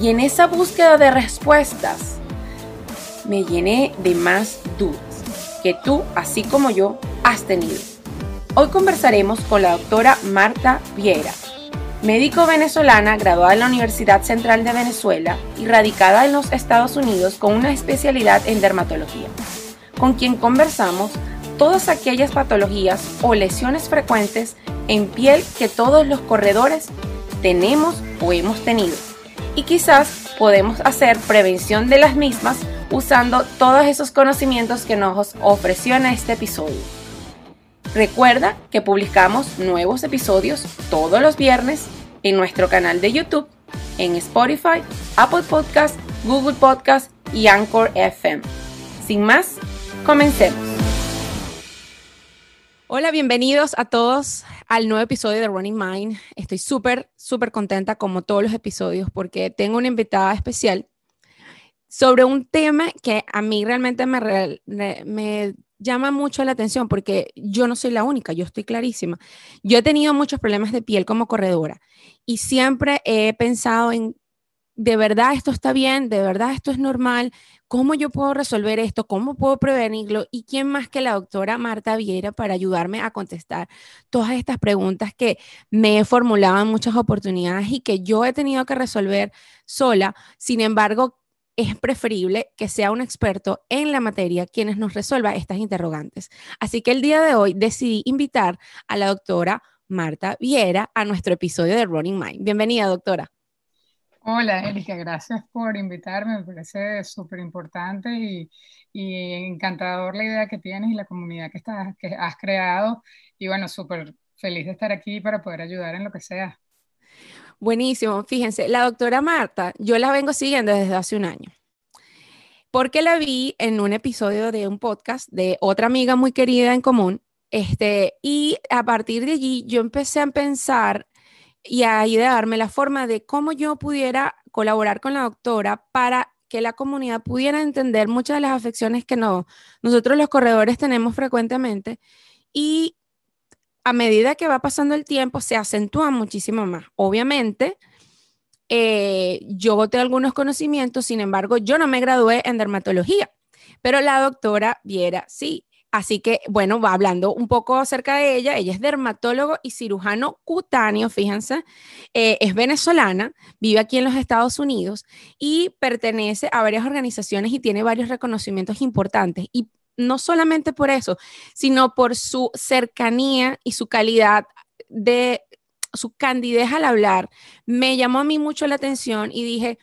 y en esa búsqueda de respuestas me llené de más dudas que tú, así como yo, has tenido. Hoy conversaremos con la doctora Marta Viera, médico venezolana graduada en la Universidad Central de Venezuela y radicada en los Estados Unidos con una especialidad en dermatología, con quien conversamos todas aquellas patologías o lesiones frecuentes en piel que todos los corredores tenemos o hemos tenido y quizás podemos hacer prevención de las mismas usando todos esos conocimientos que nos ofreció en este episodio. Recuerda que publicamos nuevos episodios todos los viernes en nuestro canal de YouTube, en Spotify, Apple Podcast, Google Podcast y Anchor FM. Sin más, comencemos. Hola, bienvenidos a todos al nuevo episodio de Running Mind. Estoy súper, súper contenta como todos los episodios porque tengo una invitada especial sobre un tema que a mí realmente me, me llama mucho la atención porque yo no soy la única, yo estoy clarísima. Yo he tenido muchos problemas de piel como corredora y siempre he pensado en, de verdad esto está bien, de verdad esto es normal, ¿cómo yo puedo resolver esto? ¿Cómo puedo prevenirlo? ¿Y quién más que la doctora Marta Viera para ayudarme a contestar todas estas preguntas que me he formulado en muchas oportunidades y que yo he tenido que resolver sola? Sin embargo, es preferible que sea un experto en la materia quienes nos resuelva estas interrogantes. Así que el día de hoy decidí invitar a la doctora Marta Viera a nuestro episodio de Running Mind. Bienvenida, doctora. Hola, Erika, gracias por invitarme, me parece súper importante y, encantador la idea que tienes y la comunidad que, estás, que has creado. Y bueno, súper feliz de estar aquí para poder ayudar en lo que sea. Buenísimo, fíjense, la doctora Marta, yo la vengo siguiendo desde hace un año, porque la vi en un episodio de un podcast de otra amiga muy querida en común, este, y a partir de allí yo empecé a pensar y a idearme la forma de cómo yo pudiera colaborar con la doctora para que la comunidad pudiera entender muchas de las afecciones que no, nosotros los corredores tenemos frecuentemente y a medida que va pasando el tiempo se acentúa muchísimo más. Obviamente, eh, yo tengo algunos conocimientos, sin embargo, yo no me gradué en dermatología, pero la doctora Viera sí. Así que, bueno, va hablando un poco acerca de ella. Ella es dermatólogo y cirujano cutáneo, fíjense. Eh, es venezolana, vive aquí en los Estados Unidos y pertenece a varias organizaciones y tiene varios reconocimientos importantes. Y no solamente por eso, sino por su cercanía y su calidad de su candidez al hablar, me llamó a mí mucho la atención y dije,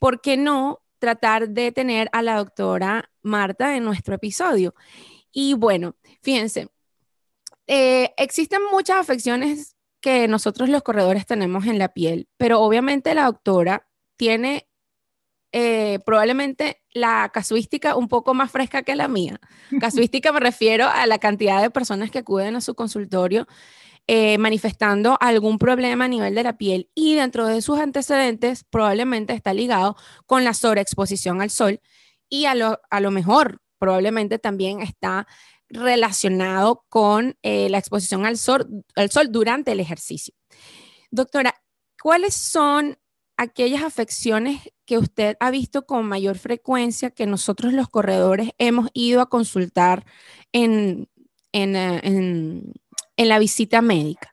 ¿por qué no tratar de tener a la doctora Marta en nuestro episodio? Y bueno, fíjense, eh, existen muchas afecciones que nosotros los corredores tenemos en la piel, pero obviamente la doctora tiene eh, probablemente la casuística un poco más fresca que la mía. Casuística me refiero a la cantidad de personas que acuden a su consultorio eh, manifestando algún problema a nivel de la piel y dentro de sus antecedentes probablemente está ligado con la sobreexposición al sol y a lo, a lo mejor probablemente también está relacionado con eh, la exposición al sol, durante el ejercicio. Doctora, ¿cuáles son aquellas afecciones que usted ha visto con mayor frecuencia que nosotros los corredores hemos ido a consultar en, en, eh, la visita médica?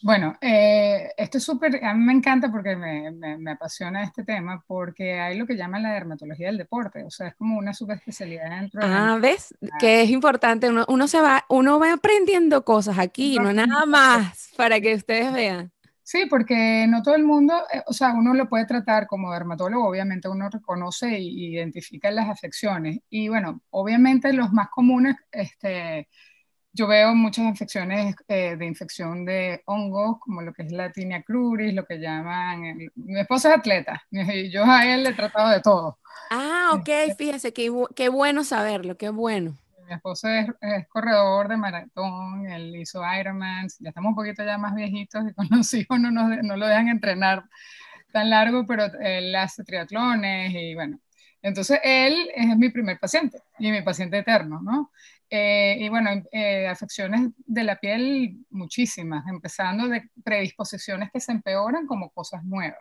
Bueno, eh, esto es súper, a mí me encanta porque me, me, apasiona este tema, porque hay lo que llaman la dermatología del deporte, o sea, es como una subespecialidad dentro Ah, ¿ves? Que es importante, uno, uno, se va, uno va aprendiendo cosas aquí, no nada más, para que ustedes vean. Sí, porque no todo el mundo, eh, o sea, uno lo puede tratar como dermatólogo, obviamente uno reconoce e identifica las afecciones. Y bueno, obviamente los más comunes, este yo veo muchas infecciones eh, de infección de hongos, como lo que es la tinea cruris, lo que llaman... mi esposo es atleta, y yo a él le he tratado de todo. Ah, ok, este fíjese, qué, qué bueno saberlo, qué bueno. Mi esposo es, corredor de maratón, él hizo Ironman, ya estamos un poquito ya más viejitos y con los hijos no, no lo dejan entrenar tan largo, pero él hace triatlones y bueno, entonces, él es mi primer paciente y mi paciente eterno, ¿no? Eh, y bueno, eh, afecciones de la piel muchísimas, empezando de predisposiciones que se empeoran como cosas nuevas.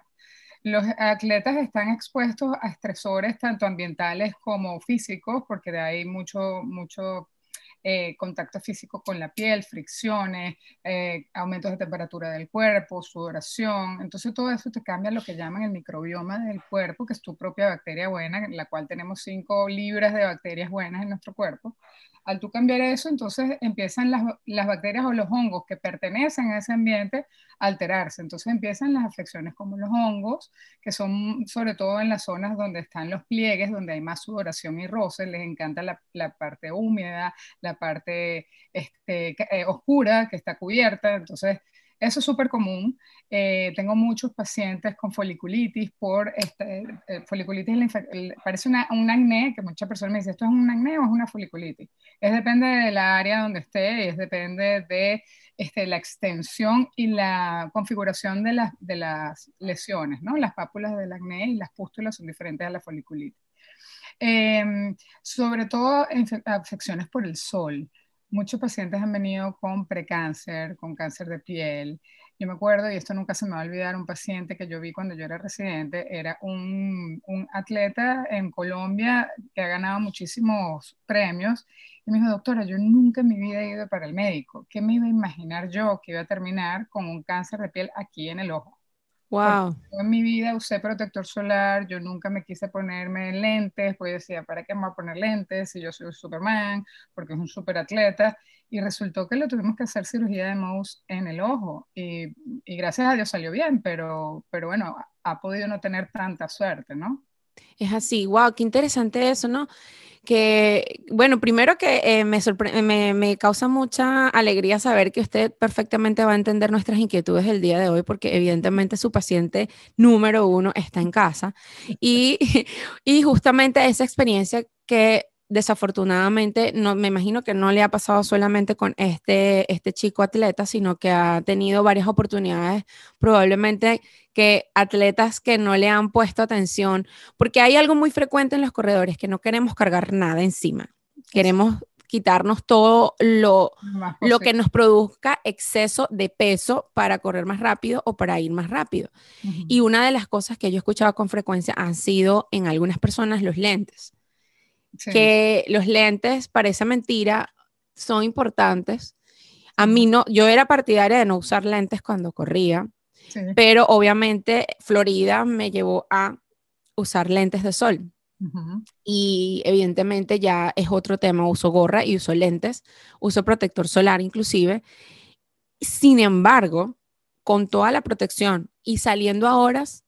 Los atletas están expuestos a estresores tanto ambientales como físicos, porque de ahí mucho, mucho eh, contacto físico con la piel, fricciones, eh, aumentos de temperatura del cuerpo, sudoración. Entonces todo eso te cambia lo que llaman el microbioma del cuerpo, que es tu propia bacteria buena, en la cual tenemos 5 libras de bacterias buenas en nuestro cuerpo. Al tú cambiar eso, entonces empiezan las, las, bacterias o los hongos que pertenecen a ese ambiente a alterarse. Entonces empiezan las afecciones como los hongos, que son sobre todo en las zonas donde están los pliegues, donde hay más sudoración y roce, les encanta la, la parte húmeda, la parte este, eh, oscura que está cubierta. Entonces eso es súper común. Eh, tengo muchos pacientes con foliculitis por este, eh, foliculitis, parece una, un acné, que muchas personas me dicen, ¿esto es un acné o es una foliculitis? Es depende de la área donde esté, es depende de este, la extensión y la configuración de, las de las lesiones, ¿no? Las pápulas del acné y las pústulas son diferentes a la foliculitis. Em, sobre todo afecciones por el sol muchos pacientes han venido con precáncer, con cáncer de piel. Yo me acuerdo, y esto nunca se me va a olvidar, un paciente que yo vi cuando yo era residente, era un, un atleta en Colombia que ha ganado muchísimos premios. Y me dijo, doctora, yo nunca en mi vida he ido para el médico. ¿Qué me iba a imaginar yo que iba a terminar con un cáncer de piel aquí en el ojo? Wow. en mi vida usé protector solar, yo nunca me quise ponerme lentes, pues decía, ¿para qué me voy a poner lentes si yo soy un Superman? Porque es un super atleta. Y resultó que le tuvimos que hacer cirugía de mouse en el ojo. Y, y gracias a Dios salió bien, pero, pero bueno, ha podido no tener tanta suerte, ¿no? Es así, wow, qué interesante eso, ¿no? Que, bueno, primero que eh, me, me, causa mucha alegría saber que usted perfectamente va a entender nuestras inquietudes el día de hoy, porque evidentemente su paciente número uno está en casa. Y, y justamente esa experiencia que desafortunadamente, no, me imagino que no le ha pasado solamente con este, este chico atleta, sino que ha tenido varias oportunidades, probablemente que atletas que no le han puesto atención, porque hay algo muy frecuente en los corredores, que no queremos cargar nada encima, queremos quitarnos todo lo, lo que nos produzca exceso de peso para correr más rápido o para ir más rápido. Y una de las cosas que yo he escuchado con frecuencia han sido en algunas personas los lentes que los lentes, parece mentira, son importantes. A mí no, yo era partidaria de no usar lentes cuando corría, pero obviamente Florida me llevó a usar lentes de sol. Y evidentemente ya es otro tema, uso gorra y uso lentes, uso protector solar inclusive. Sin embargo, con toda la protección y saliendo a horas,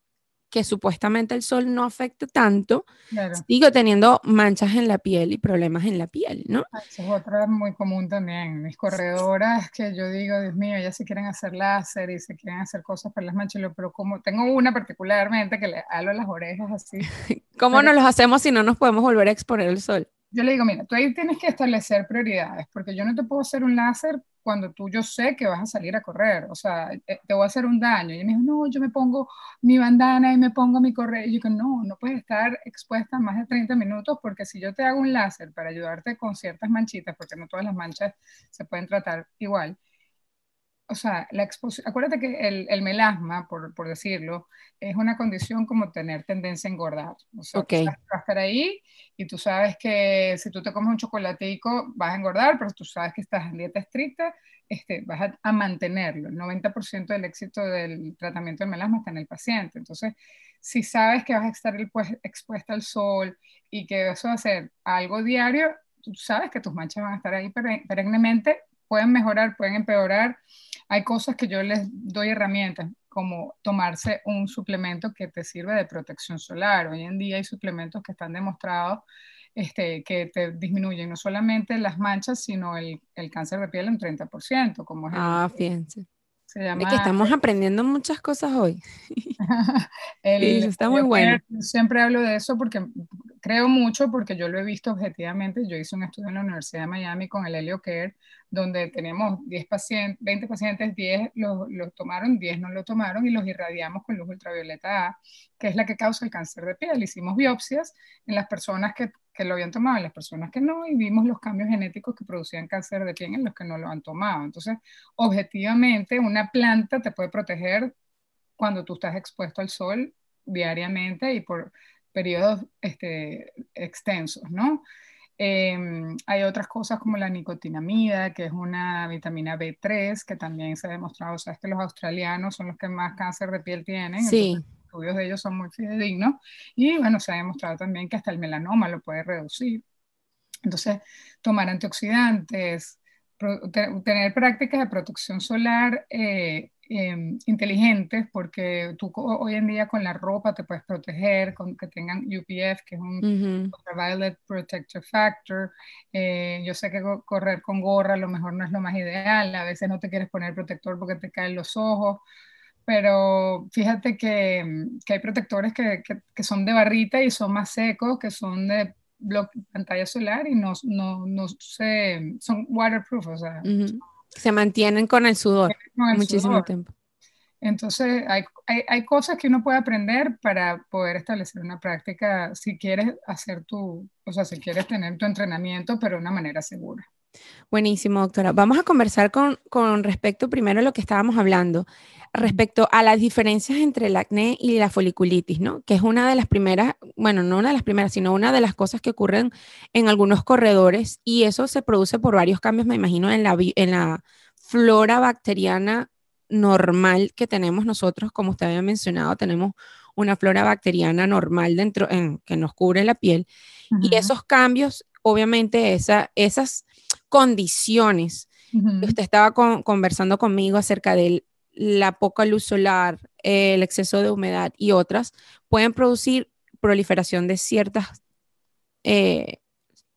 que supuestamente el sol no afecta tanto, sigo teniendo manchas en la piel y problemas en la piel, ¿no? Ah, eso es otra muy común también. Mis corredoras que yo digo, Dios mío, ya se quieren hacer láser y se quieren hacer cosas para las manchas, pero como tengo una particularmente que le halo las orejas así. ¿Cómo no los hacemos si no nos podemos volver a exponer al sol? Yo le digo, mira, tú ahí tienes que establecer prioridades, porque yo no te puedo hacer un láser cuando tú yo sé que vas a salir a correr, o sea, eh, te voy a hacer un daño. Y me dijo, no, yo me pongo mi bandana y me pongo mi correr. Y yo digo, no, no puedes estar expuesta más de 30 minutos porque si yo te hago un láser para ayudarte con ciertas manchitas, porque no todas las manchas se pueden tratar igual, o sea, la exposición, acuérdate que el, el melasma, por, por, decirlo, es una condición como tener tendencia a engordar. O sea, okay. vas a estar ahí y tú sabes que si tú te comes un chocolatico vas a engordar, pero tú sabes que estás en dieta estricta, este, vas a, a mantenerlo. El 90% del éxito del tratamiento del melasma está en el paciente. Entonces, si sabes que vas a estar pues, expuesta al sol y que eso va a ser algo diario, tú sabes que tus manchas van a estar ahí perennemente, pueden mejorar, pueden empeorar hay cosas que yo les doy herramientas, como tomarse un suplemento que te sirve de protección solar. Hoy en día hay suplementos que están demostrados este, que te disminuyen no solamente las manchas, sino el, el cáncer de piel en 30%, como es Ah, fíjense. Se llama, que estamos aprendiendo muchas cosas hoy. el, está muy bueno. Siempre hablo de eso porque creo mucho, porque yo lo he visto objetivamente. Yo hice un estudio en la Universidad de Miami con el Helio Care, donde tenemos 10 pacientes, 20 pacientes, 10 lo, lo tomaron, 10 no lo tomaron y los irradiamos con luz ultravioleta A, que es la que causa el cáncer de piel. Hicimos biopsias en las personas que que lo habían tomado en las personas que no y vimos los cambios genéticos que producían cáncer de piel en los que no lo han tomado. Entonces, objetivamente, una planta te puede proteger cuando tú estás expuesto al sol diariamente y por periodos este, extensos, ¿no? Em, hay otras cosas como la nicotinamida, que es una vitamina B3, que también se ha demostrado, sabes que los australianos son los que más cáncer de piel tienen. Sí estudios de ellos son muy fidedignos y bueno, se ha demostrado también que hasta el melanoma lo puede reducir. Entonces, tomar antioxidantes, tener prácticas de protección solar eh, em, inteligentes, porque tú hoy en día con la ropa te puedes proteger, con que tengan UPF, que es un Ultraviolet Protective Factor. Eh, yo sé que correr con gorra a lo mejor no es lo más ideal, a veces no te quieres poner protector porque te caen los ojos, pero fíjate que, que hay protectores que, que, son de barrita y son más secos, que son de pantalla solar y no, no, no se, son waterproof, o sea. Se mantienen con el sudor muchísimo tiempo. Entonces, hay, hay, hay, cosas que uno puede aprender para poder establecer una práctica si quieres hacer tu, o sea, si quieres tener tu entrenamiento, pero de una manera segura. Buenísimo, doctora. Vamos a conversar con, con respecto primero a lo que estábamos hablando respecto a las diferencias entre el acné y la foliculitis, ¿no? Que es una de las primeras, bueno, no una de las primeras, sino una de las cosas que ocurren en algunos corredores y eso se produce por varios cambios, me imagino, en la, en la flora bacteriana normal que tenemos nosotros, como usted había mencionado, tenemos una flora bacteriana normal dentro, en, que nos cubre la piel. Y esos cambios, obviamente, esa, esas condiciones que usted estaba conversando conmigo acerca del la poca luz solar, el exceso de humedad y otras, pueden producir proliferación de ciertas eh,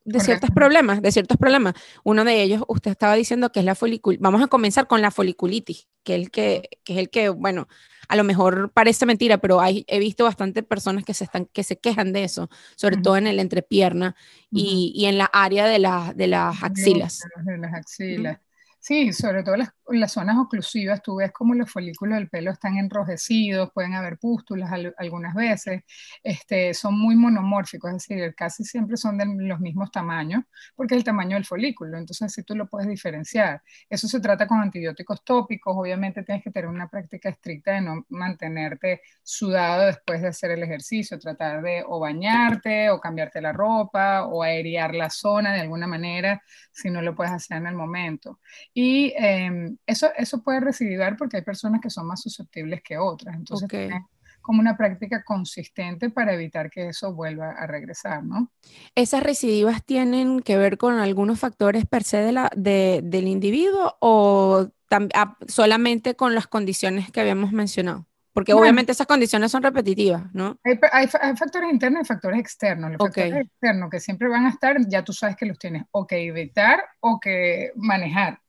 de ciertos problemas, de ciertos problemas. Uno de ellos, usted estaba diciendo que es la foliculitis. Vamos a comenzar con la foliculitis, que es el que, es el que, bueno, a lo mejor parece mentira, pero hay, he visto bastantes personas que se, están, que se quejan de eso, sobre todo en el entrepierna y, y, en la área de, la, de las axilas. De las axilas. Sí, sobre todo las, las, zonas oclusivas, tú ves como los folículos del pelo están enrojecidos, pueden haber pústulas algunas veces, este, son muy monomórficos, es decir, casi siempre son de los mismos tamaños, porque es el tamaño del folículo, entonces sí tú lo puedes diferenciar. Eso se trata con antibióticos tópicos, obviamente tienes que tener una práctica estricta de no mantenerte sudado después de hacer el ejercicio, tratar de o bañarte o cambiarte la ropa o aerear la zona de alguna manera, si no lo puedes hacer en el momento. Y em, eso, eso puede recidivar porque hay personas que son más susceptibles que otras. Entonces, como una práctica consistente para evitar que eso vuelva a regresar, ¿no? ¿Esas recidivas tienen que ver con algunos factores per se de la, de, del individuo o ah, solamente con las condiciones que habíamos mencionado? Porque obviamente esas condiciones son repetitivas, ¿no? Hay, hay, factores internos y factores externos. Los factores externos que siempre van a estar, ya tú sabes que los tienes o que evitar o que manejar.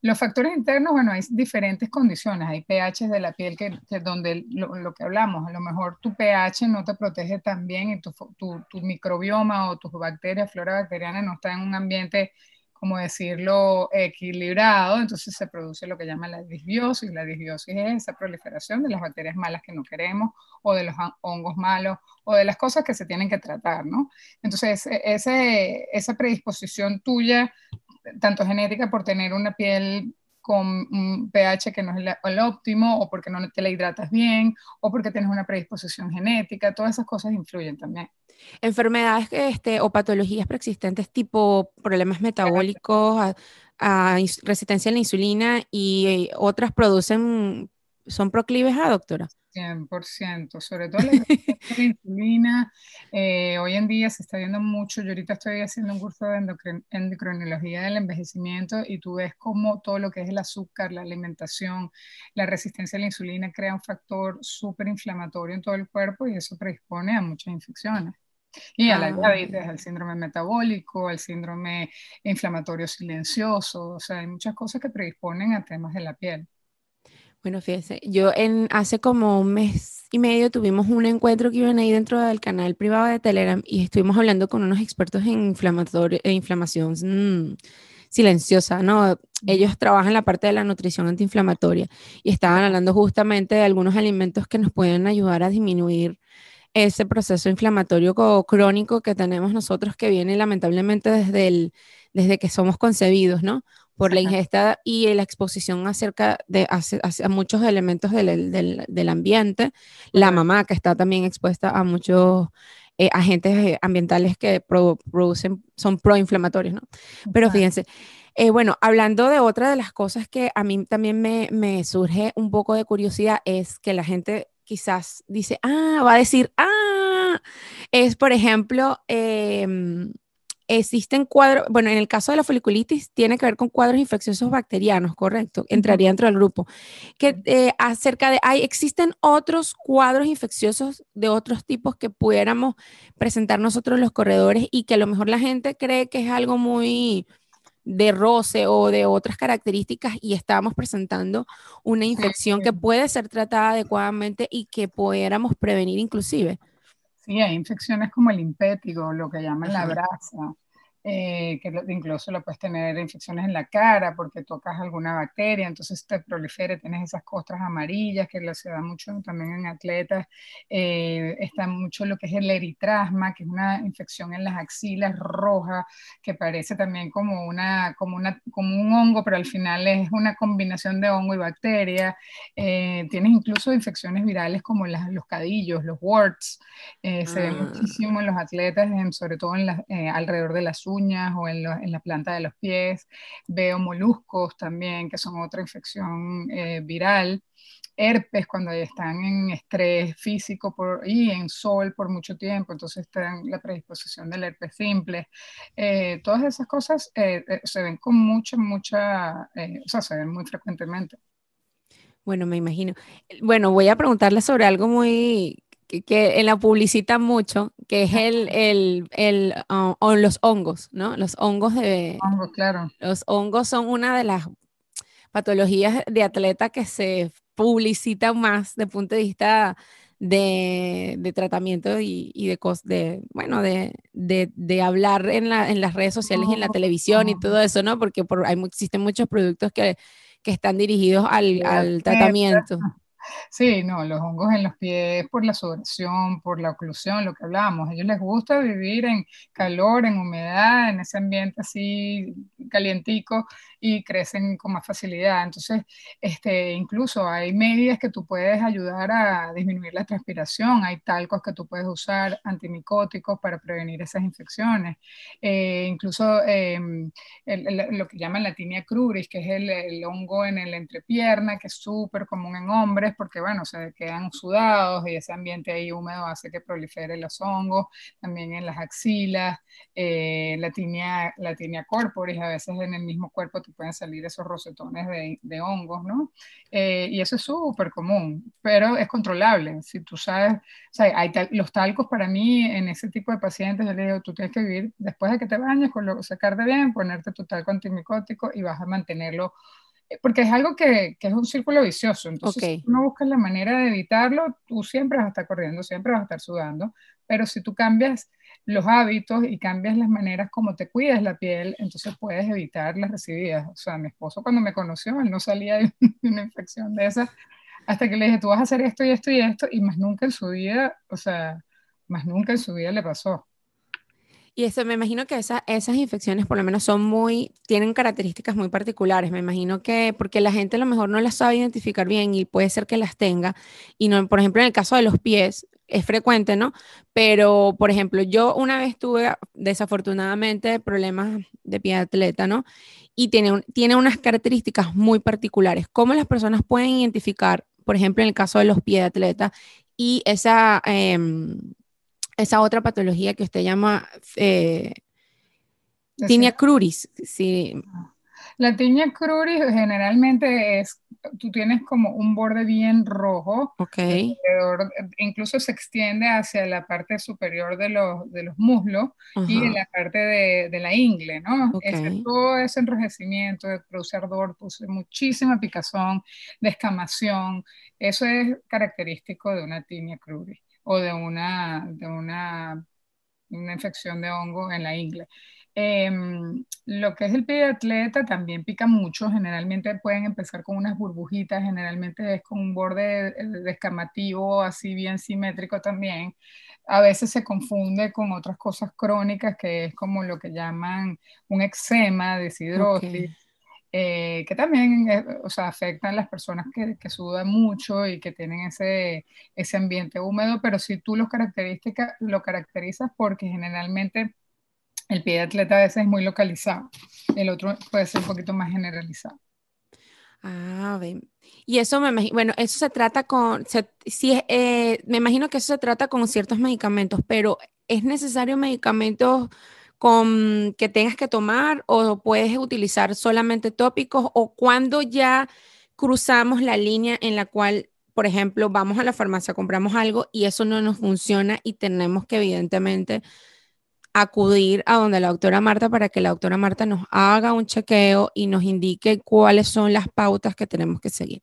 Los factores internos, bueno, hay diferentes condiciones. Hay pH de la piel que, donde lo, que hablamos, a lo mejor tu pH no te protege tan bien y tu, tu, tu microbioma o tus bacterias, flora bacteriana no está en un ambiente, como decirlo, equilibrado, entonces se produce lo que llama la disbiosis. La disbiosis es esa proliferación de las bacterias malas que no queremos o de los hongos malos o de las cosas que se tienen que tratar, ¿no? Entonces, e, ese, esa predisposición tuya tanto genética por tener una piel con un pH que no es el, óptimo, o porque no te la hidratas bien, o porque tienes una predisposición genética, todas esas cosas influyen también. Enfermedades este, o patologías preexistentes tipo problemas metabólicos, resistencia a la insulina y otras producen, son proclives a doctora. 100%, sobre todo la, insulina. Eh, hoy en día se está viendo mucho. Yo ahorita estoy haciendo un curso de endocrinología del envejecimiento y tú ves cómo todo lo que es el azúcar, la alimentación, la resistencia a la insulina crea un factor súper inflamatorio en todo el cuerpo y eso predispone a muchas infecciones. Y a la ah, diabetes, al síndrome metabólico, al síndrome inflamatorio silencioso, o sea, hay muchas cosas que predisponen a temas de la piel. Bueno, fíjese, yo en hace como un mes y medio tuvimos un encuentro que iban ahí dentro del canal privado de Telegram y estuvimos hablando con unos expertos en e inflamación mm, silenciosa, ¿no? Ellos trabajan la parte de la nutrición antiinflamatoria y estaban hablando justamente de algunos alimentos que nos pueden ayudar a disminuir ese proceso inflamatorio crónico que tenemos nosotros que viene lamentablemente desde, el, desde que somos concebidos, ¿no? Por la ingesta y la exposición acerca de a, muchos elementos del, del, del ambiente. La mamá que está también expuesta a muchos eh, agentes ambientales que producen, son proinflamatorios, ¿no? Pero fíjense, eh, bueno, hablando de otra de las cosas que a mí también me, me surge un poco de curiosidad es que la gente quizás dice, ah, va a decir, ah, es por ejemplo, em, existen cuadros, bueno, en el caso de la foliculitis tiene que ver con cuadros infecciosos bacterianos, correcto, entraría dentro del grupo. Que eh, acerca de, hay, existen otros cuadros infecciosos de otros tipos que pudiéramos presentar nosotros los corredores y que a lo mejor la gente cree que es algo muy de roce o de otras características y estábamos presentando una infección que puede ser tratada adecuadamente y que pudiéramos prevenir inclusive. Sí, hay infecciones como el impétigo, lo que llaman la brasa, eh, que incluso lo puedes tener infecciones en la cara porque tocas alguna bacteria, entonces te prolifere, tienes esas costras amarillas que se da mucho también en atletas, eh, está mucho lo que es el eritrasma, que es una infección en las axilas roja, que parece también como, una, como, una, como un hongo, pero al final es una combinación de hongo y bacteria, eh, tienes incluso infecciones virales como las, los cadillos, los warts, se ven ah. muchísimo en los atletas, sobre todo en alrededor de las uñas, o en, la planta de los pies. Veo moluscos también, que son otra infección eh, viral. Herpes cuando están en estrés físico y en sol por mucho tiempo, entonces están la predisposición del herpes simple. Eh, todas esas cosas eh, se ven con mucha, mucha, o sea, se ven muy frecuentemente. Bueno, me imagino. Bueno, voy a preguntarle sobre algo muy que, en la publicita mucho, que es el, el, el ah, los hongos, ¿no? Los hongos de... Hongos, claro. Los hongos son una de las patologías de atleta que se publicita más de punto de vista de, de tratamiento y, y de, de, bueno, de, de, de hablar en, la, en, las redes sociales y en la televisión y todo eso, ¿no? Porque por, hay, existen muchos productos que, que están dirigidos al, al tratamiento. Sí, no, los hongos en los pies por la sudoración, por la oclusión, lo que hablábamos. A ellos les gusta vivir en calor, en humedad, en ese ambiente así calientico y crecen con más facilidad. Entonces, este, incluso hay medidas que tú puedes ayudar a disminuir la transpiración, hay talcos que tú puedes usar, antimicóticos para prevenir esas infecciones. Eh, incluso em, lo que llaman la tinea cruris, que es el, hongo en el entrepierna, que es súper común en hombres porque, bueno, se quedan sudados y ese ambiente ahí húmedo hace que prolifere los hongos, también en las axilas, eh, la, tinea, la tinea corporis, a veces en el mismo cuerpo pueden salir esos rosetones de, hongos, ¿no? Eh, y eso es súper común, pero es controlable. Si tú sabes, o sea, hay los talcos para mí en ese tipo de pacientes, yo le digo, tú tienes que vivir después de que te bañes, con lo, sacarte bien, ponerte tu talco antimicótico y vas a mantenerlo porque es algo que, que, es un círculo vicioso. Entonces, si tú no buscas la manera de evitarlo, tú siempre vas a estar corriendo, siempre vas a estar sudando. Pero si tú cambias los hábitos y cambias las maneras como te cuidas la piel, entonces puedes evitar las recibidas. O sea, mi esposo cuando me conoció, él no salía de una infección de esa, hasta que le dije, tú vas a hacer esto y esto y esto, y más nunca en su vida, o sea, más nunca en su vida le pasó. Y eso, me imagino que esa, esas infecciones por lo menos son muy, tienen características muy particulares. Me imagino que, porque la gente a lo mejor no las sabe identificar bien y puede ser que las tenga. Y no, por ejemplo, en el caso de los pies, es frecuente, ¿no? Pero, por ejemplo, yo una vez tuve desafortunadamente problemas de pie de atleta, ¿no? Y tiene, tiene unas características muy particulares. ¿Cómo las personas pueden identificar, por ejemplo, en el caso de los pies de atleta, y esa, em, esa otra patología que usted llama eh, tinea cruris? Sí. La tiña cruris generalmente es, tú tienes como un borde bien rojo, okay. incluso se extiende hacia la parte superior de los, de los muslos y en la parte de, de la ingle, ¿no? Okay. todo ese enrojecimiento, produce ardor, produce muchísima picazón, descamación, eso es característico de una tiña cruris o de una, de una, una infección de hongo en la ingle. Em, lo que es el pie de atleta también pica mucho, generalmente pueden empezar con unas burbujitas, generalmente es con un borde descamativo así bien simétrico también. A veces se confunde con otras cosas crónicas que es como lo que llaman un eczema, deshidrosis. Eh, que también eh, o sea, afectan las personas que, que, sudan mucho y que tienen ese, ese ambiente húmedo, pero si tú lo, lo caracterizas porque generalmente el pie de atleta a veces es muy localizado, el otro puede ser un poquito más generalizado. Ah, Y eso me imagino, bueno, eso se trata con, sí, eh, me imagino que eso se trata con ciertos medicamentos, pero ¿es necesario medicamentos con, que tengas que tomar o puedes utilizar solamente tópicos o cuando ya cruzamos la línea en la cual, por ejemplo, vamos a la farmacia, compramos algo y eso no nos funciona y tenemos que evidentemente acudir a donde la doctora Marta para que la doctora Marta nos haga un chequeo y nos indique cuáles son las pautas que tenemos que seguir.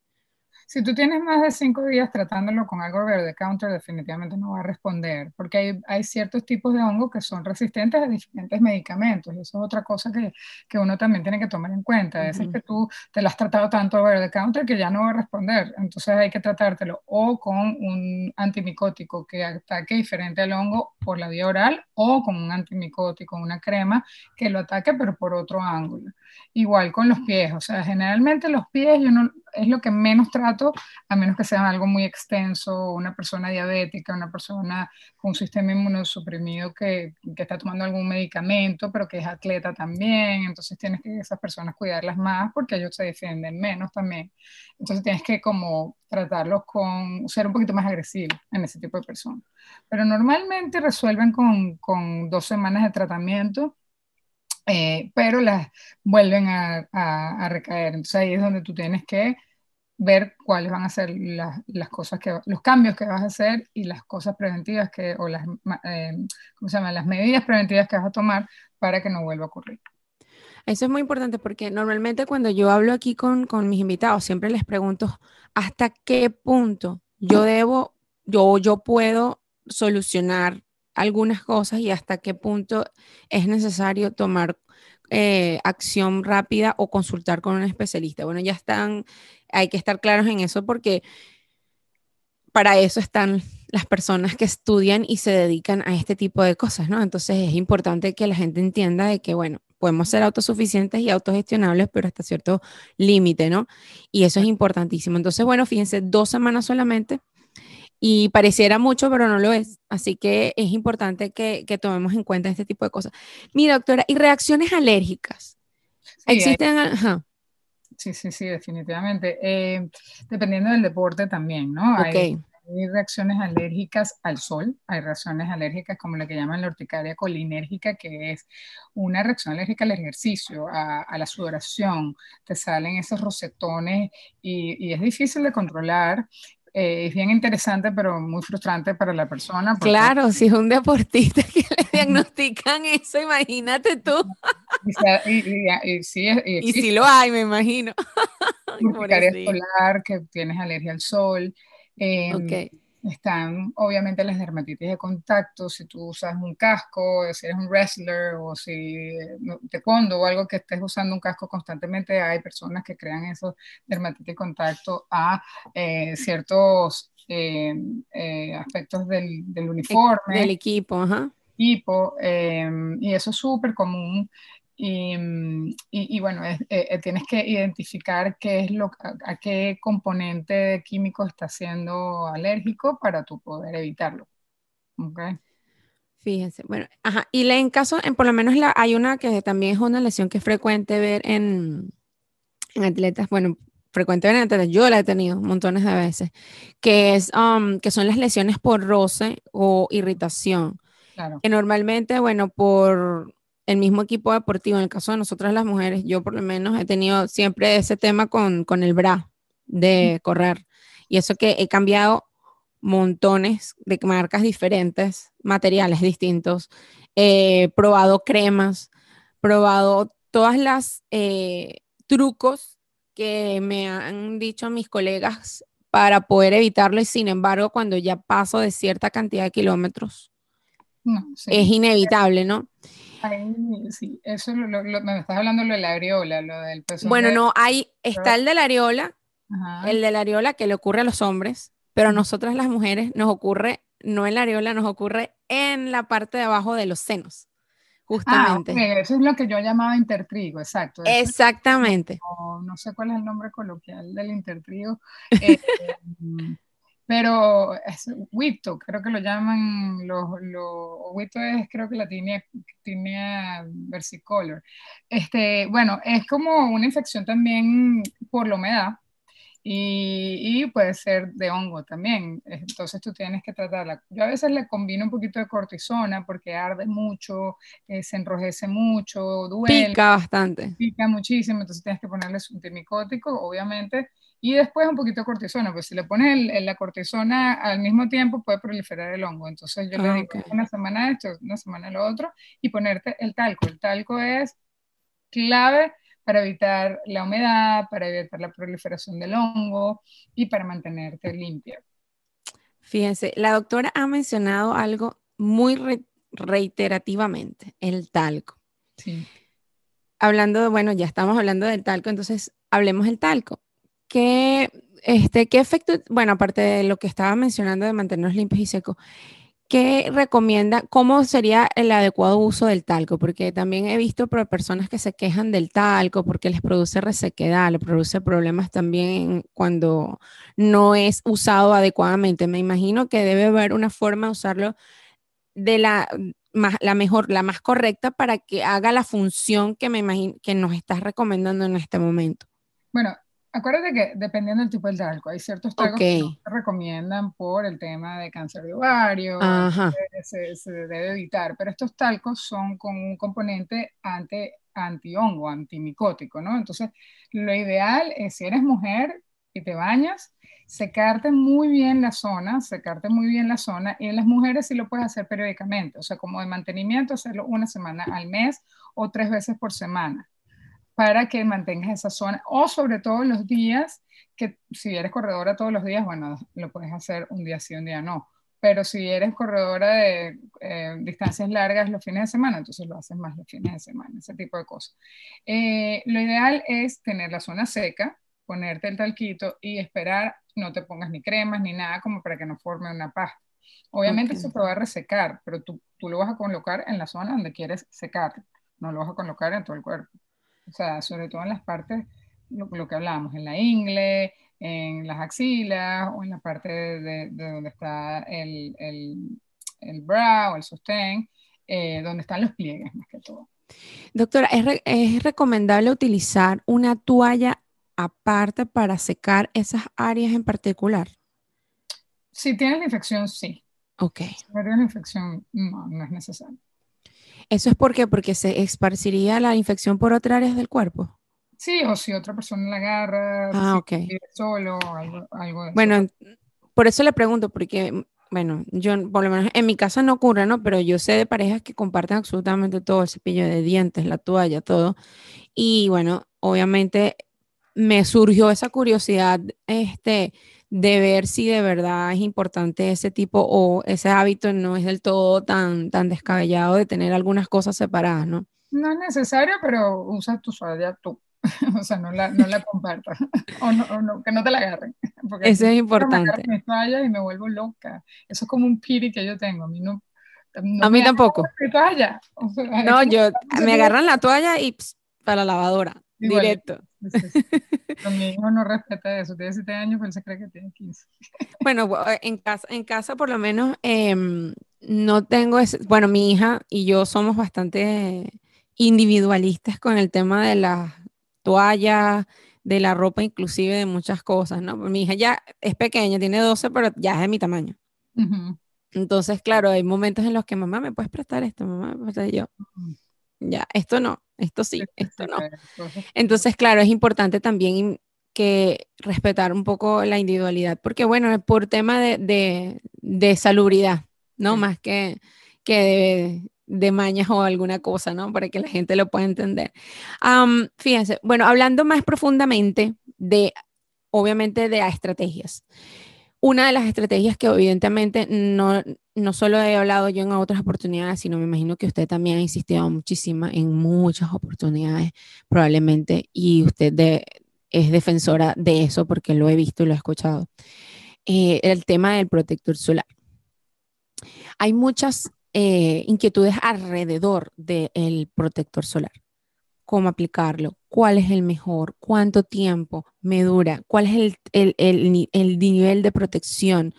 Si tú tienes más de cinco días tratándolo con algo de counter, definitivamente no va a responder, porque hay, hay ciertos tipos de hongos que son resistentes a diferentes medicamentos, y eso es otra cosa que, que uno también tiene que tomar en cuenta. A veces que tú te lo has tratado tanto over the counter que ya no va a responder, entonces hay que tratártelo o con un antimicótico que ataque diferente al hongo por la vía oral, o con un antimicótico, una crema que lo ataque pero por otro ángulo. Igual con los pies, o sea, generalmente los pies yo no, es lo que menos trato, a menos que sea algo muy extenso, una persona diabética, una persona con un sistema inmunosuprimido que, que está tomando algún medicamento, pero que es atleta también, entonces tienes que esas personas cuidarlas más porque ellos se defienden menos también. Entonces tienes que como tratarlos con, ser un poquito más agresivo en ese tipo de personas. Pero normalmente resuelven con, con dos semanas de tratamiento eh, pero las vuelven a, a, recaer. Entonces ahí es donde tú tienes que ver cuáles van a ser las, las, cosas que, los cambios que vas a hacer y las cosas preventivas que, o las, eh, ¿cómo se llama? Las medidas preventivas que vas a tomar para que no vuelva a ocurrir. Eso es muy importante porque normalmente cuando yo hablo aquí con, con mis invitados, siempre les pregunto hasta qué punto yo debo, yo, yo puedo solucionar algunas cosas y hasta qué punto es necesario tomar eh, acción rápida o consultar con un especialista. Bueno, ya están, hay que estar claros en eso porque para eso están las personas que estudian y se dedican a este tipo de cosas, ¿no? Entonces es importante que la gente entienda de que, bueno, podemos ser autosuficientes y autogestionables, pero hasta cierto límite, ¿no? Y eso es importantísimo. Entonces, bueno, fíjense, dos semanas solamente y pareciera mucho, pero no lo es. Así que es importante que, que tomemos en cuenta este tipo de cosas. Mi doctora, ¿y reacciones alérgicas? ¿Existen? Sí, sí, sí, definitivamente. Eh, dependiendo del deporte también, ¿no? Hay, reacciones alérgicas al sol, hay reacciones alérgicas como la que llaman la urticaria colinérgica, que es una reacción alérgica al ejercicio, a, la sudoración, te salen esos rosetones y, y, es difícil de controlar eh, es bien interesante, pero muy frustrante para la persona. Claro, si es un deportista que le diagnostican eso, imagínate tú. Y, si lo hay, me imagino. Urticaria solar, que tienes alergia al sol. Eh, están obviamente las dermatitis de contacto, si tú usas un casco, si eres un wrestler o si te condo o algo que estés usando un casco constantemente, hay personas que crean esos dermatitis de contacto a eh, ciertos eh, eh, aspectos del, del, uniforme. Del equipo, ajá. Equipo, y eso es súper común. Mm, y, y, bueno, eh, eh, tienes que identificar qué es lo, a, qué componente químico está siendo alérgico para tú poder evitarlo. Okay. Fíjense, bueno, ajá, y en caso, en, por lo menos la, hay una que también es una lesión que es frecuente ver en, en atletas, bueno, frecuentemente yo la he tenido montones de veces, que, es, um, que son las lesiones por roce o irritación. Claro. Que normalmente, bueno, por el mismo equipo deportivo. En el caso de nosotras las mujeres, yo por lo menos he tenido siempre ese tema con, con el bra de correr. Y eso que he cambiado montones de marcas diferentes, materiales distintos, he probado cremas, probado todas las eh, trucos que me han dicho mis colegas para poder evitarlo y sin embargo cuando ya paso de cierta cantidad de kilómetros es inevitable, ¿no? Sí, eso me estás hablando de la areola, lo del. Bueno, no, hay, está el de la areola, el de la areola que le ocurre a los hombres, pero a nosotras las mujeres nos ocurre, no en la areola, nos ocurre en la parte de abajo de los senos. Ah, justamente. Ah, eso es lo que yo llamaba intertrigo, exacto. Exactamente. no, sé cuál es el nombre coloquial del intertrigo. Eh, pero es Wito, creo que lo llaman, los, Wito es creo que la tinea, versicolor. Este, bueno, es como una infección también por la humedad y, puede ser de hongo también. Entonces tú tienes que tratarla. Yo a veces le combino un poquito de cortisona porque arde mucho, eh, se enrojece mucho, duele. Pica bastante. Pica muchísimo, entonces tienes que ponerle un timicótico, obviamente y después un poquito de cortisona, pues si le pones la cortisona al mismo tiempo puede proliferar el hongo. Entonces yo le ah, digo una semana esto, una semana lo otro y ponerte el talco. El talco es clave para evitar la humedad, para evitar la proliferación del hongo y para mantenerte limpia. Fíjense, la doctora ha mencionado algo muy reiterativamente, el talco. Sí. Hablando, bueno, ya estamos hablando del talco, entonces hablemos del talco. ¿Qué, este, ¿Qué efecto, bueno, aparte de lo que estaba mencionando de mantenernos limpios y secos, ¿qué recomienda? ¿Cómo sería el adecuado uso del talco? Porque también he visto personas que se quejan del talco porque les produce resequedad, le produce problemas también cuando no es usado adecuadamente. Me imagino que debe haber una forma de usarlo de la, más, la mejor, la más correcta para que haga la función que me imagino que nos estás recomendando en este momento. Bueno, Acuérdate que dependiendo del tipo de talco, hay ciertos talcos que se recomiendan por el tema de cáncer de ovario, se, se, debe evitar, pero estos talcos son con un componente anti, anti-hongo, antimicótico, ¿no? Entonces, lo ideal es, si eres mujer y te bañas, secarte muy bien la zona, secarte muy bien la zona, y en las mujeres sí lo puedes hacer periódicamente, o sea, como de mantenimiento, hacerlo una semana al mes o tres veces por semana para que mantengas esa zona o sobre todo los días que si eres corredora todos los días, bueno, lo puedes hacer un día sí, un día no. Pero si eres corredora de eh, distancias largas los fines de semana, entonces lo haces más los fines de semana, ese tipo de cosas. Eh, lo ideal es tener la zona seca, ponerte el talquito y esperar, no te pongas ni cremas ni nada como para que no forme una pasta. Obviamente eso te va a resecar, pero tú, tú lo vas a colocar en la zona donde quieres secar, no lo vas a colocar en todo el cuerpo o sea, sobre todo en las partes, lo, que hablábamos, en la ingle, en las axilas o en la parte de, donde está el, el, el bra o el sostén, eh, donde están los pliegues más que todo. Doctora, ¿es, ¿es, recomendable utilizar una toalla aparte para secar esas áreas en particular? Si tienes la infección, sí. Ok. Si no tienes la infección, no, no es necesario. ¿Eso es por qué? Porque se esparciría la infección por otras áreas del cuerpo. Sí, o si otra persona la agarra, ah, solo, algo, algo de Bueno, por eso le pregunto, porque, bueno, yo por lo menos en mi casa no ocurre, ¿no? Pero yo sé de parejas que comparten absolutamente todo, el cepillo de dientes, la toalla, todo. Y bueno, obviamente me surgió esa curiosidad, este, de ver si de verdad es importante ese tipo o ese hábito no es del todo tan, tan descabellado de tener algunas cosas separadas, ¿no? No es necesario, pero usa tu suavidad tú. o sea, no la, no la compartas. o, no, que no te la agarren. Porque Eso es importante. Me toalla y me vuelvo loca. Eso es como un piri que yo tengo. A mí no. a mí tampoco. Toalla. no, yo me agarran la toalla y para la lavadora. Directo. mi hijo no respeta eso, tiene 7 años, pero él se cree que tiene 15. Bueno, eh, en casa, en casa por lo menos em, no tengo ese, bueno, mi hija y yo somos bastante individualistas con el tema de las toallas, de la ropa, inclusive de muchas cosas, ¿no? Mi hija ya es pequeña, tiene 12, pero ya es de mi tamaño. Entonces, claro, hay momentos en los que mamá me puedes prestar esto, mamá me prestar yo. Ya, esto no, esto sí, esto no. Entonces, claro, es importante también que respetar un poco la individualidad, porque bueno, por tema de, de, salubridad, ¿no? Más que, que de, mañas o alguna cosa, ¿no? Para que la gente lo pueda entender. fíjense, bueno, hablando más profundamente de, obviamente, de estrategias. Una de las estrategias que evidentemente no, no solo he hablado yo en otras oportunidades, sino me imagino que usted también ha insistido muchísimo en muchas oportunidades, probablemente, y usted es defensora de eso porque lo he visto y lo he escuchado. Eh, el tema del protector solar. Hay muchas eh, inquietudes alrededor del protector solar. ¿Cómo aplicarlo? ¿Cuál es el mejor? ¿Cuánto tiempo me dura? ¿Cuál es el, el, el nivel de protección?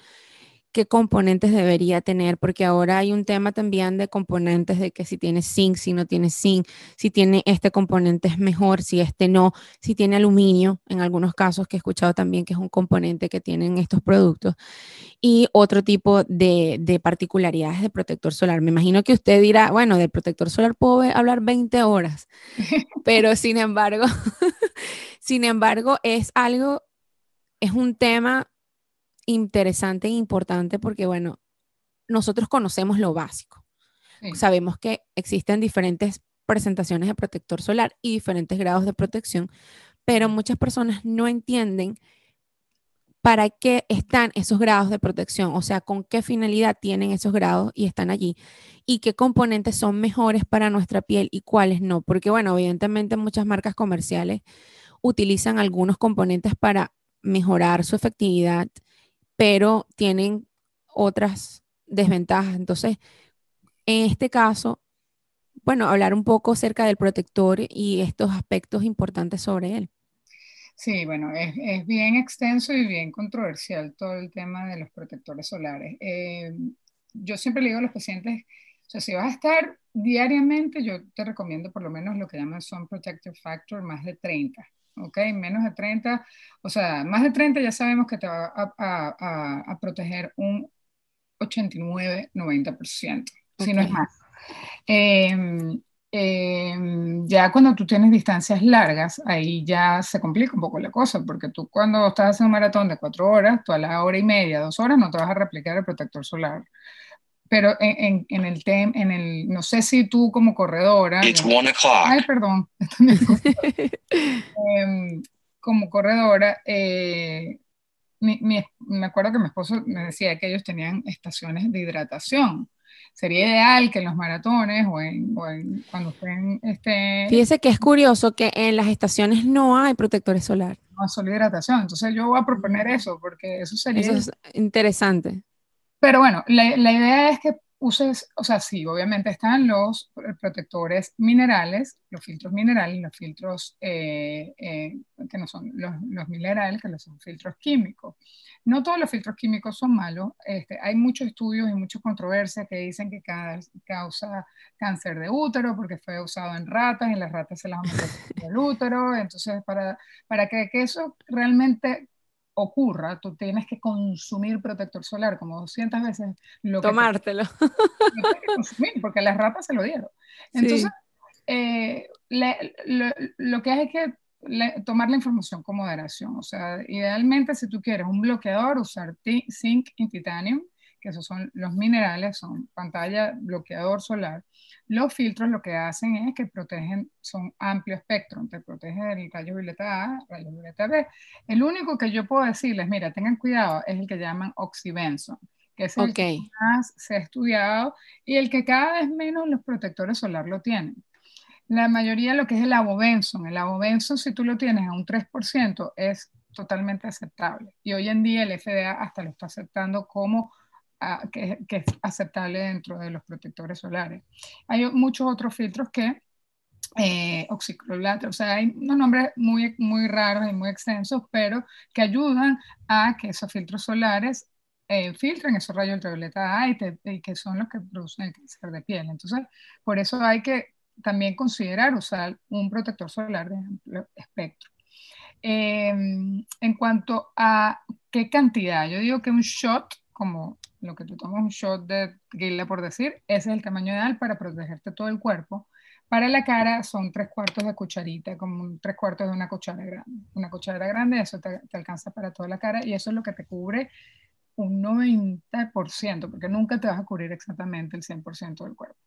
Qué componentes debería tener, porque ahora hay un tema también de componentes de que si tiene zinc, si no tiene zinc, si tiene este componente es mejor, si este no, si tiene aluminio, en algunos casos que he escuchado también que es un componente que tienen estos productos, y otro tipo de, de particularidades de protector solar. Me imagino que usted dirá, bueno, del protector solar puedo hablar 20 horas, pero sin embargo, sin embargo, es algo, es un tema interesante e importante porque, bueno, nosotros conocemos lo básico. Sabemos que existen diferentes presentaciones de protector solar y diferentes grados de protección, pero muchas personas no entienden para qué están esos grados de protección, o sea, con qué finalidad tienen esos grados y están allí, y qué componentes son mejores para nuestra piel y cuáles no, porque bueno, evidentemente muchas marcas comerciales utilizan algunos componentes para mejorar su efectividad pero tienen otras desventajas. Entonces, en este caso, bueno, hablar un poco acerca del protector y estos aspectos importantes sobre él. Sí, bueno, es, bien extenso y bien controversial todo el tema de los protectores solares. Eh, yo siempre le digo a los pacientes, o sea, si vas a estar diariamente, yo te recomiendo por lo menos lo que llaman Sun Protective Factor más de 30. ¿Ok? Menos de 30, o sea, más de 30 ya sabemos que te va a, proteger un 89-90%, si no es más. Em, em, ya cuando tú tienes distancias largas, ahí ya se complica un poco la cosa, porque tú cuando estás haciendo un maratón de cuatro horas, tú a la hora y media, dos horas, no te vas a replicar el protector solar pero en, en, el tema, en el, no sé si tú como corredora. Ay, perdón. Em, como corredora, eh, me acuerdo que mi esposo me decía que ellos tenían estaciones de hidratación. Sería ideal que en los maratones o, en, cuando estén... Este, Fíjese que es curioso que en las estaciones no hay protectores solares. No hay solo hidratación. Entonces yo voy a proponer eso porque eso sería... Eso es interesante. Pero bueno, la, la, idea es que uses, o sea, sí, obviamente están los protectores minerales, los filtros minerales, los filtros eh, eh, que no son los, los, minerales, que son filtros químicos. No todos los filtros químicos son malos. Este, hay muchos estudios y muchas controversias que dicen que causa cáncer de útero porque fue usado en ratas y las ratas se las han el útero. Entonces, para, para que eso realmente ocurra, tú tienes que consumir protector solar como 200 veces lo Tomártelo. que consumir, porque las ratas se lo dieron. Entonces, eh, lo, que hay es que tomar la información con moderación. O sea, idealmente si tú quieres un bloqueador, usar zinc y titanium, que esos son los minerales, son pantalla, bloqueador solar. Los filtros lo que hacen es que protegen, son amplio espectro, te protegen del rayo violeta A, rayo violeta B. El único que yo puedo decirles, mira, tengan cuidado, es el que llaman oxybenzo, que es el que más se ha estudiado y el que cada vez menos los protectores solar lo tienen. La mayoría lo que es el avobenzo, el avobenzo si tú lo tienes a un 3% es totalmente aceptable. Y hoy en día el FDA hasta lo está aceptando como que, es aceptable dentro de los protectores solares. Hay muchos otros filtros que eh, o sea, hay unos nombres muy, muy raros y muy extensos, pero que ayudan a que esos filtros solares eh, filtren esos rayos ultravioleta A y, que son los que producen el cáncer de piel. Entonces, por eso hay que también considerar usar un protector solar de amplio espectro. Em, en cuanto a qué cantidad, yo digo que un shot, como lo que tú tomas un shot de tequila, por decir, ese es el tamaño ideal para protegerte todo el cuerpo. Para la cara son tres cuartos de cucharita, como tres cuartos de una cuchara grande. Una cuchara grande, eso te, te alcanza para toda la cara y eso es lo que te cubre un 90%, porque nunca te vas a cubrir exactamente el 100% del cuerpo.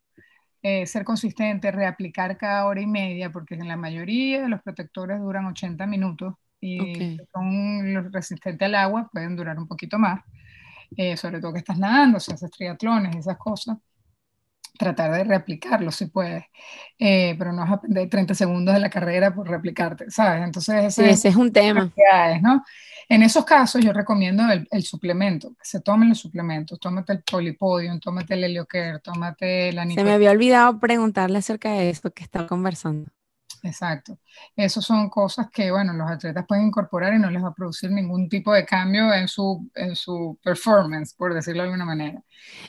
Eh, ser consistente, reaplicar cada hora y media, porque en la mayoría de los protectores duran 80 minutos y son los resistentes al agua, pueden durar un poquito más, eh, sobre todo que estás nadando, si haces triatlones, esas cosas tratar de replicarlo si puedes, eh, pero no vas a perder 30 segundos de la carrera por replicarte, ¿sabes? Entonces ese, ese es un tema. ¿no? En esos casos yo recomiendo el, el, suplemento, que se tomen los suplementos, tómate el polipodium, tómate el heliocare, tómate la Se me había olvidado preguntarle acerca de esto que estaba conversando. Exacto. Esas son cosas que, bueno, los atletas pueden incorporar y no les va a producir ningún tipo de cambio en su, en su performance, por decirlo de alguna manera.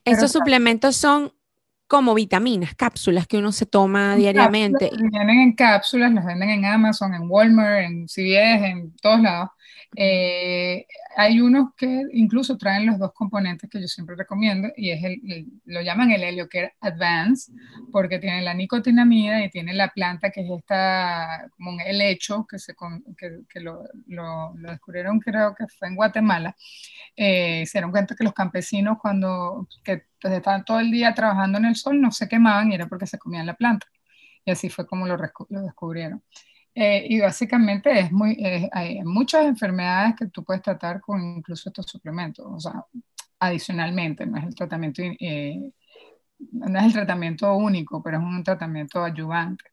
Esos suplementos son como vitaminas, cápsulas que uno se toma diariamente. Vienen en cápsulas, las venden en Amazon, en Walmart, en CVS, en todos lados. Eh, hay unos que incluso traen los dos componentes que yo siempre recomiendo y es el, lo llaman el helio que Advance porque tiene la nicotinamida y tiene la planta que es esta como un helecho que, se, que, que lo, descubrieron creo que fue en Guatemala. Eh, se dieron cuenta que los campesinos cuando que pues, estaban todo el día trabajando en el sol no se quemaban y era porque se comían la planta. Y así fue como lo descubrieron. Eh, y básicamente es muy, hay muchas enfermedades que tú puedes tratar con incluso estos suplementos, o sea, adicionalmente, no es el tratamiento, eh, no es el tratamiento único, pero es un tratamiento ayudante.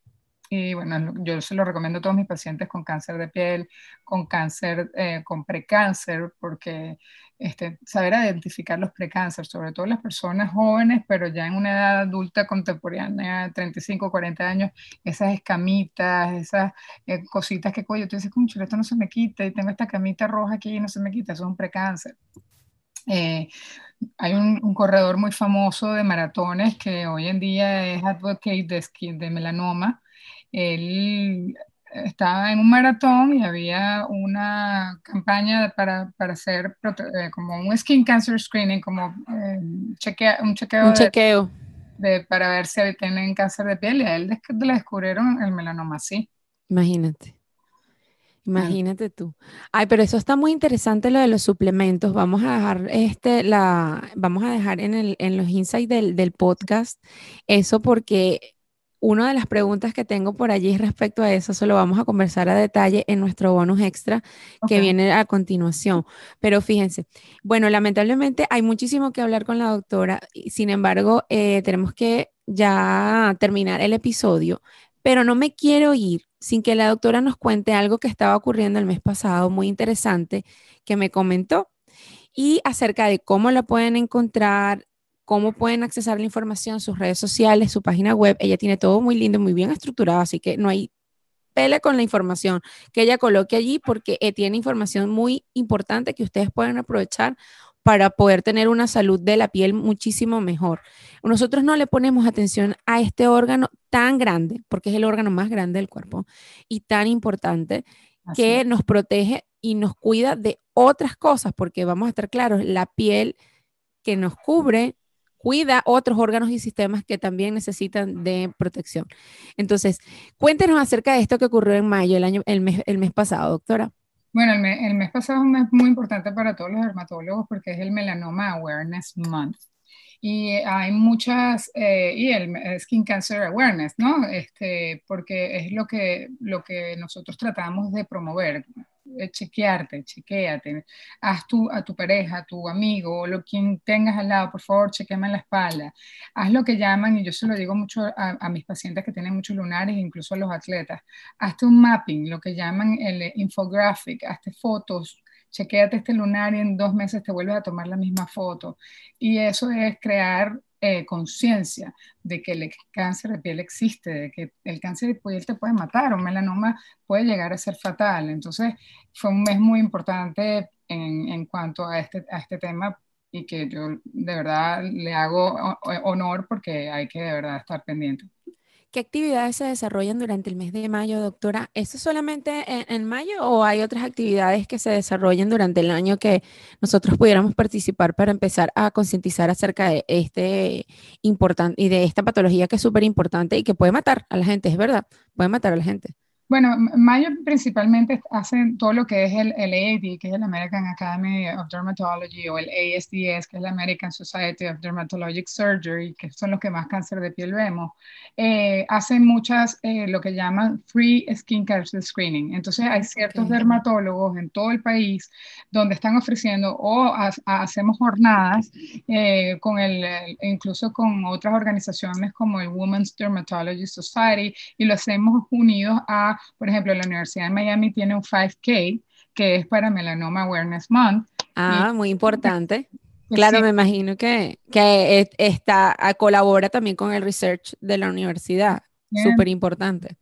Y bueno, yo se lo recomiendo a todos mis pacientes con cáncer de piel, con cáncer, eh, con precáncer, porque este, saber identificar los precánceres, sobre todo las personas jóvenes, pero ya en una edad adulta contemporánea, 35, 40 años, esas escamitas, esas eh, cositas que cuello, tú dices, concho, esto no se me quita y tengo esta camita roja aquí y no se me quita, eso es un precáncer. Eh, hay un, corredor muy famoso de maratones que hoy en día es advocate de, de melanoma. Él estaba en un maratón y había una campaña para, para hacer eh, como un skin cancer screening, como eh, un chequeo, un chequeo. De, para ver si tienen cáncer de piel y a él le descubrieron el melanoma sí. Imagínate. Imagínate tú. Ay, pero eso está muy interesante lo de los suplementos. Vamos a dejar este, la, vamos a dejar en, el, en los insights del, del podcast eso porque una de las preguntas que tengo por allí respecto a eso, se lo vamos a conversar a detalle en nuestro bonus extra que viene a continuación. Pero fíjense, bueno, lamentablemente hay muchísimo que hablar con la doctora, sin embargo, eh, tenemos que ya terminar el episodio, pero no me quiero ir sin que la doctora nos cuente algo que estaba ocurriendo el mes pasado, muy interesante, que me comentó y acerca de cómo la pueden encontrar, cómo pueden accesar la información, sus redes sociales, su página web. Ella tiene todo muy lindo, muy bien estructurado, así que no hay pele con la información que ella coloque allí porque eh, tiene información muy importante que ustedes pueden aprovechar para poder tener una salud de la piel muchísimo mejor. Nosotros no le ponemos atención a este órgano tan grande, porque es el órgano más grande del cuerpo y tan importante que nos protege y nos cuida de otras cosas, porque vamos a estar claros, la piel que nos cubre cuida otros órganos y sistemas que también necesitan de protección. Entonces, cuéntenos acerca de esto que ocurrió en mayo, el, año, el, mes, el mes pasado, doctora. Bueno, el mes, el mes pasado es un mes muy importante para todos los dermatólogos porque es el Melanoma Awareness Month y hay muchas, eh, y el Skin Cancer Awareness, ¿no? Este, porque es lo que, lo que nosotros tratamos de promover, chequearte, chequeate, haz tu, a tu pareja, a tu amigo, o lo quien tengas al lado, por favor, chequeme la espalda, haz lo que llaman, y yo se lo digo mucho a, a mis pacientes que tienen muchos lunares, incluso a los atletas, hazte un mapping, lo que llaman el infographic, hazte fotos, chequéate este lunar y en dos meses te vuelves a tomar la misma foto. Y eso es crear eh, conciencia de que el cáncer de piel existe, de que el cáncer de piel te puede matar o melanoma puede llegar a ser fatal. Entonces, fue un mes muy importante en, en cuanto a este, a este tema y que yo de verdad le hago honor porque hay que de verdad estar pendiente. ¿Qué actividades se desarrollan durante el mes de mayo, doctora? ¿Eso solamente en, mayo o hay otras actividades que se desarrollen durante el año que nosotros pudiéramos participar para empezar a concientizar acerca de este importante y de esta patología que es súper importante y que puede matar a la gente, es verdad, puede matar a la gente? Bueno, Mayo principalmente hace todo lo que es el, el, AAD, que es el American Academy of Dermatology, o el ASDS, que es la American Society of Dermatologic Surgery, que son los que más cáncer de piel vemos. Eh, hacen muchas, eh, lo que llaman Free Skin Cancer Screening. Entonces, hay ciertos dermatólogos en todo el país donde están ofreciendo o hacemos jornadas eh, con el, incluso con otras organizaciones como el Women's Dermatology Society, y lo hacemos unidos a por ejemplo, la Universidad de Miami tiene un 5K que es para Melanoma Awareness Month. Ah, muy importante. Claro, me imagino que, que está, colabora también con el research de la universidad. Súper importante.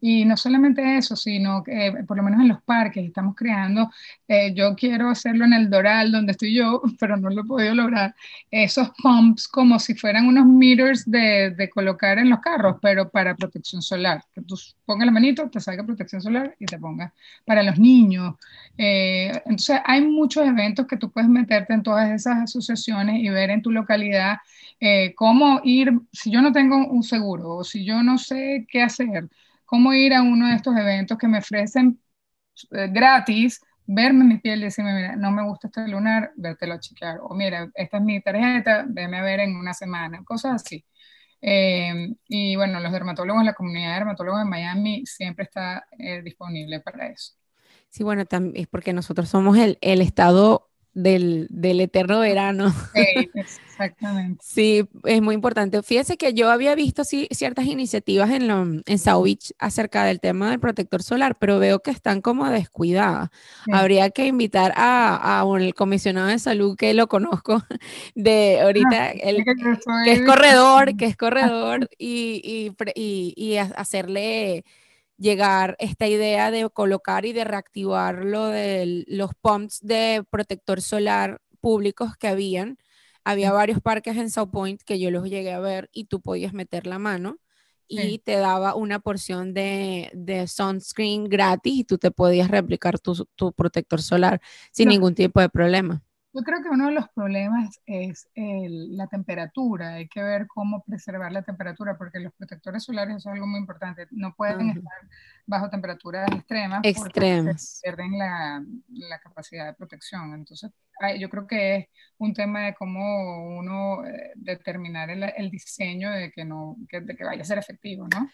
Y no solamente eso, sino que eh, por lo menos en los parques estamos creando, eh, yo quiero hacerlo en el Doral, donde estoy yo, pero no lo he podido lograr, esos pumps como si fueran unos meters de, de colocar en los carros, pero para protección solar. Que tú pongas la manito, te salga protección solar y te pongas para los niños. Eh, entonces, hay muchos eventos que tú puedes meterte en todas esas asociaciones y ver en tu localidad cómo ir, si yo no tengo un seguro o si yo no sé qué hacer, cómo ir a uno de estos eventos que me ofrecen eh, gratis, verme mi piel y decirme, mira, no me gusta este lunar, vértelo a chequear, o mira, esta es mi tarjeta, veme a ver en una semana, cosas así. Eh, y bueno, los dermatólogos, la comunidad de dermatólogos en Miami siempre está eh, disponible para eso. Sí, bueno, es porque nosotros somos el, el estado del, del eterno verano. Sí, exactamente. sí, es muy importante. Fíjense que yo había visto sí, ciertas iniciativas en, lo, en South Beach acerca del tema del protector solar, pero veo que están como descuidadas. Habría que invitar a, a, un comisionado de salud que lo conozco de ahorita, ah, el, que, es corredor, que es corredor, y, y, y, y hacerle llegar esta idea de colocar y de reactivar lo de los pumps de protector solar públicos que habían. Había varios parques en South Point que yo los llegué a ver y tú podías meter la mano y te daba una porción de, de, sunscreen gratis y tú te podías replicar tu, tu protector solar sin ningún tipo de problema. Yo creo que uno de los problemas es la temperatura. Hay que ver cómo preservar la temperatura, porque los protectores solares son algo muy importante. No pueden estar bajo temperaturas extremas. Extremas. pierden la, la, capacidad de protección. Entonces, yo creo que es un tema de cómo uno eh, determinar el, el, diseño de que, no, que, de que vaya a ser efectivo, ¿no?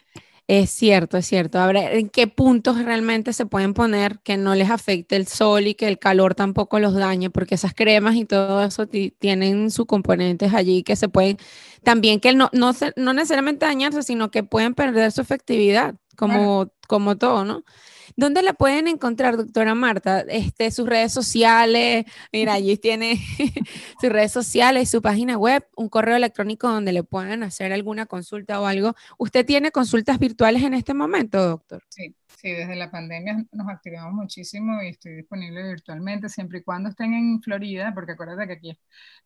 Es cierto, es cierto. Ahora, ¿en qué puntos realmente se pueden poner que no les afecte el sol y que el calor tampoco los dañe? Porque esas cremas y todo eso tienen sus componentes allí que se pueden, también que no, no, no necesariamente dañarse, sino que pueden perder su efectividad, como, como todo, ¿no? ¿Dónde la pueden encontrar, doctora Marta? Este, sus redes sociales, mira, allí tiene sus redes sociales, su página web, un correo electrónico donde le puedan hacer alguna consulta o algo. ¿Usted tiene consultas virtuales en este momento, doctor? Sí, sí, desde la pandemia nos activamos muchísimo y estoy disponible virtualmente siempre y cuando estén en Florida, porque acuérdate que aquí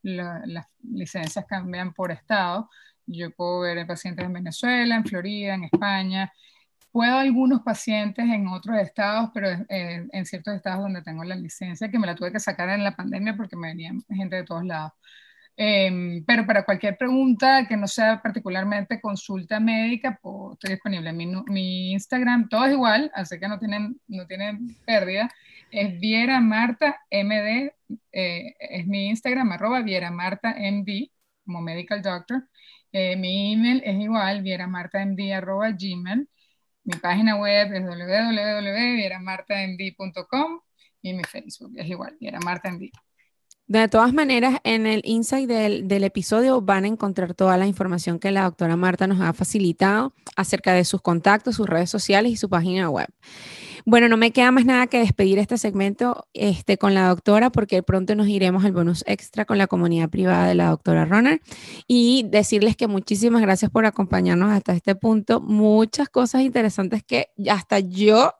las licencias cambian por estado. Yo puedo ver pacientes en Venezuela, en Florida, en España, Puedo algunos pacientes en otros estados, pero eh, en ciertos estados donde tengo la licencia, que me la tuve que sacar en la pandemia porque me venían gente de todos lados. Em, pero para cualquier pregunta que no sea particularmente consulta médica, pues, estoy disponible. Mi, mi, Instagram, todo es igual, así que no tienen, no tienen pérdida. Es Viera Marta MD, eh, es mi Instagram, arroba Viera Marta MD, como medical doctor. Eh, mi email es igual, vieramartamd, arroba gmail. Mi página web es www.vieramartamd.com y mi Facebook es igual, vieramartamd. De todas maneras, en el insight del, del, episodio van a encontrar toda la información que la doctora Marta nos ha facilitado acerca de sus contactos, sus redes sociales y su página web. Bueno, no me queda más nada que despedir este segmento este, con la doctora porque pronto nos iremos al bonus extra con la comunidad privada de la doctora Roner y decirles que muchísimas gracias por acompañarnos hasta este punto. Muchas cosas interesantes que hasta yo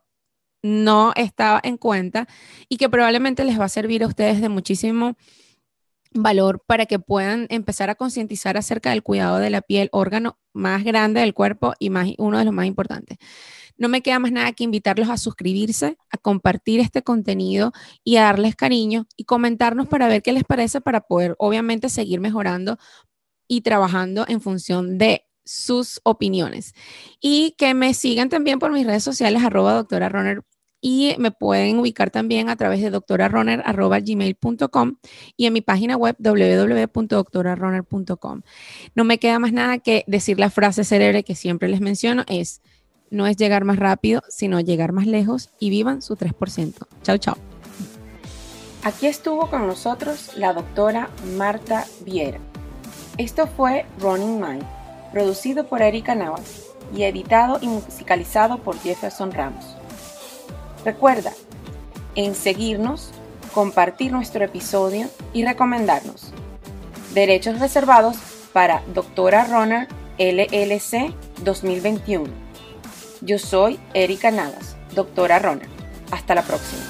no estaba en cuenta y que probablemente les va a servir a ustedes de muchísimo valor para que puedan empezar a concientizar acerca del cuidado de la piel, órgano más grande del cuerpo y más, uno de los más importantes. No me queda más nada que invitarlos a suscribirse, a compartir este contenido y a darles cariño y comentarnos para ver qué les parece para poder obviamente seguir mejorando y trabajando en función de sus opiniones. Y que me sigan también por mis redes sociales, arroba doctora Runner y me pueden ubicar también a través de doctorarunner.gmail.com y en mi página web www.doctorarunner.com. No me queda más nada que decir la frase célebre que siempre les menciono, es no es llegar más rápido, sino llegar más lejos y vivan su 3%. Chao, chao. Aquí estuvo con nosotros la doctora Marta Viera. Esto fue Running Mind, producido por Erika Navas y editado y musicalizado por Jefferson Ramos. Recuerda en seguirnos, compartir nuestro episodio y recomendarnos. Derechos reservados para Doctora Runner LLC 2021. Yo soy Erika Navas, Doctora Runner. Hasta la próxima.